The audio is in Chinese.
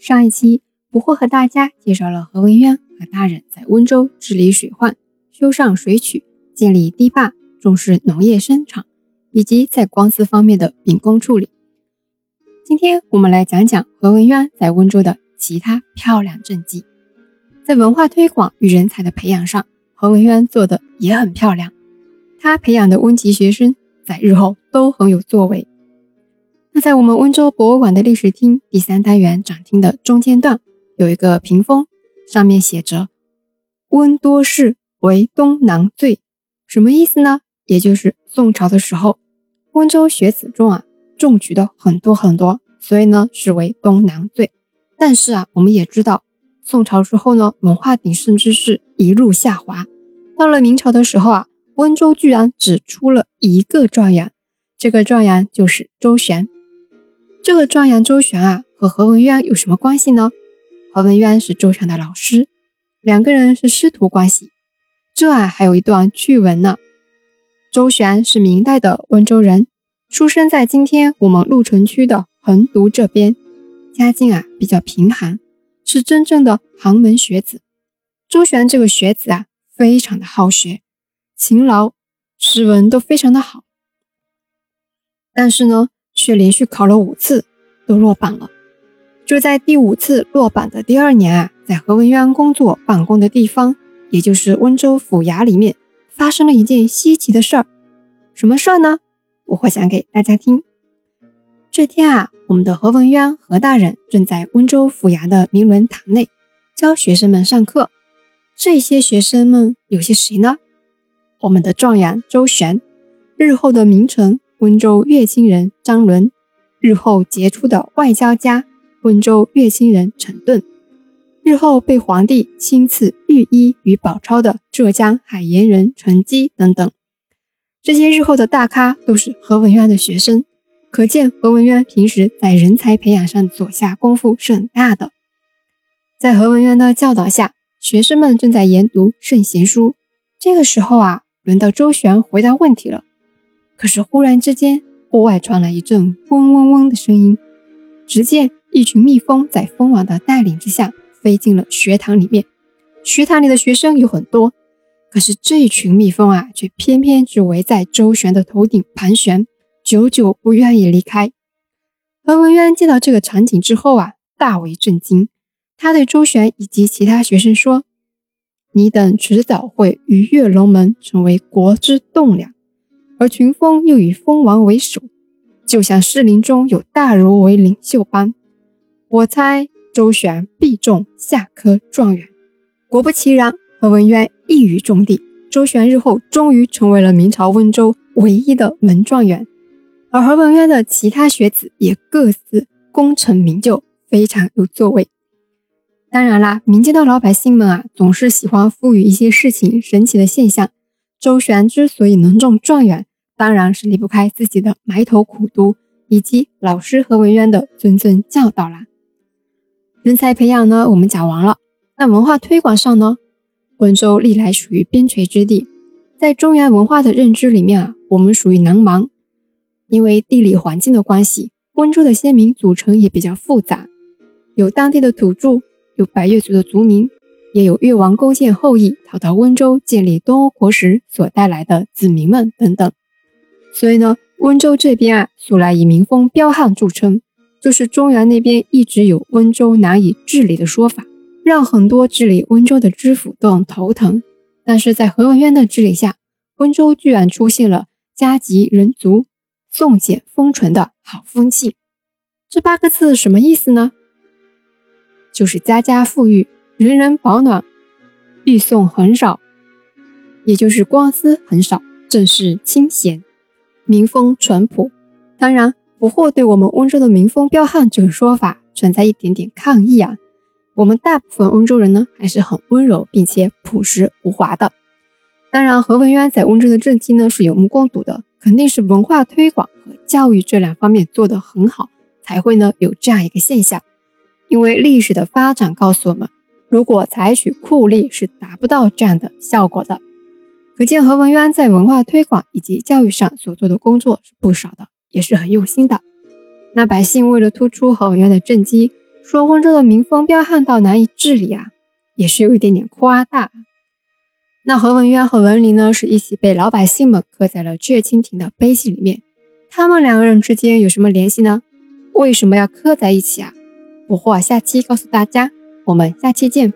上一期不惑和大家介绍了何文渊和大人在温州治理水患、修上水渠、建立堤坝、重视农业生产，以及在官司方面的秉公处理。今天我们来讲讲何文渊在温州的其他漂亮政绩。在文化推广与人才的培养上，何文渊做的也很漂亮。他培养的温籍学生在日后都很有作为。那在我们温州博物馆的历史厅第三单元展厅的中间段，有一个屏风，上面写着“温多士为东南最”，什么意思呢？也就是宋朝的时候，温州学子中啊中举的很多很多，所以呢是为东南最。但是啊，我们也知道，宋朝之后呢，文化鼎盛之势一路下滑，到了明朝的时候啊，温州居然只出了一个状元，这个状元就是周旋。这个状元周旋啊，和何文渊有什么关系呢？何文渊是周旋的老师，两个人是师徒关系。这啊，还有一段趣闻呢。周旋是明代的温州人，出生在今天我们鹿城区的横渎这边，家境啊比较贫寒，是真正的寒门学子。周旋这个学子啊，非常的好学，勤劳，诗文都非常的好。但是呢。却连续考了五次，都落榜了。就在第五次落榜的第二年啊，在何文渊工作办公的地方，也就是温州府衙里面，发生了一件稀奇的事儿。什么事儿呢？我会讲给大家听。这天啊，我们的何文渊何大人正在温州府衙的明伦堂内教学生们上课。这些学生们有些谁呢？我们的状元周旋，日后的名臣。温州乐清人张伦，日后杰出的外交家；温州乐清人陈顿，日后被皇帝亲赐御医与宝钞的浙江海盐人陈基等等，这些日后的大咖都是何文渊的学生，可见何文渊平时在人才培养上所下功夫是很大的。在何文渊的教导下，学生们正在研读圣贤书。这个时候啊，轮到周旋回答问题了。可是忽然之间，屋外传来一阵嗡嗡嗡的声音。只见一群蜜蜂在蜂王的带领之下飞进了学堂里面。学堂里的学生有很多，可是这群蜜蜂啊，却偏偏只围在周旋的头顶盘旋，久久不愿意离开。何文渊见到这个场景之后啊，大为震惊。他对周旋以及其他学生说：“你等迟早会鱼跃龙门，成为国之栋梁。”而群蜂又以蜂王为首，就像士林中有大儒为领袖般。我猜周旋必中下科状元。果不其然，何文渊一语中的，周旋日后终于成为了明朝温州唯一的文状元。而何文渊的其他学子也各自功成名就，非常有作为。当然啦，民间的老百姓们啊，总是喜欢赋予一些事情神奇的现象。周旋之所以能中状元，当然是离不开自己的埋头苦读，以及老师何文渊的谆谆教导啦。人才培养呢，我们讲完了。那文化推广上呢，温州历来属于边陲之地，在中原文化的认知里面啊，我们属于南蛮。因为地理环境的关系，温州的先民组成也比较复杂，有当地的土著，有百越族的族民，也有越王勾践后裔逃到温州建立东欧国时所带来的子民们等等。所以呢，温州这边啊，素来以民风彪悍著称，就是中原那边一直有温州难以治理的说法，让很多治理温州的知府都很头疼。但是在何文渊的治理下，温州居然出现了家吉人足、送简封淳的好风气。这八个字什么意思呢？就是家家富裕，人人保暖，避送很少，也就是官司很少，正是清闲。民风淳朴，当然不惑对我们温州的民风彪悍这个说法存在一点点抗议啊。我们大部分温州人呢还是很温柔并且朴实无华的。当然，何文渊在温州的政绩呢是有目共睹的，肯定是文化推广和教育这两方面做得很好，才会呢有这样一个现象。因为历史的发展告诉我们，如果采取酷吏是达不到这样的效果的。可见何文渊在文化推广以及教育上所做的工作是不少的，也是很用心的。那百姓为了突出何文渊的政绩，说温州的民风彪悍到难以治理啊，也是有一点点夸大。那何文渊和文林呢，是一起被老百姓们刻在了血蜻蜓的碑记里面。他们两个人之间有什么联系呢？为什么要刻在一起啊？不惑下期告诉大家，我们下期见。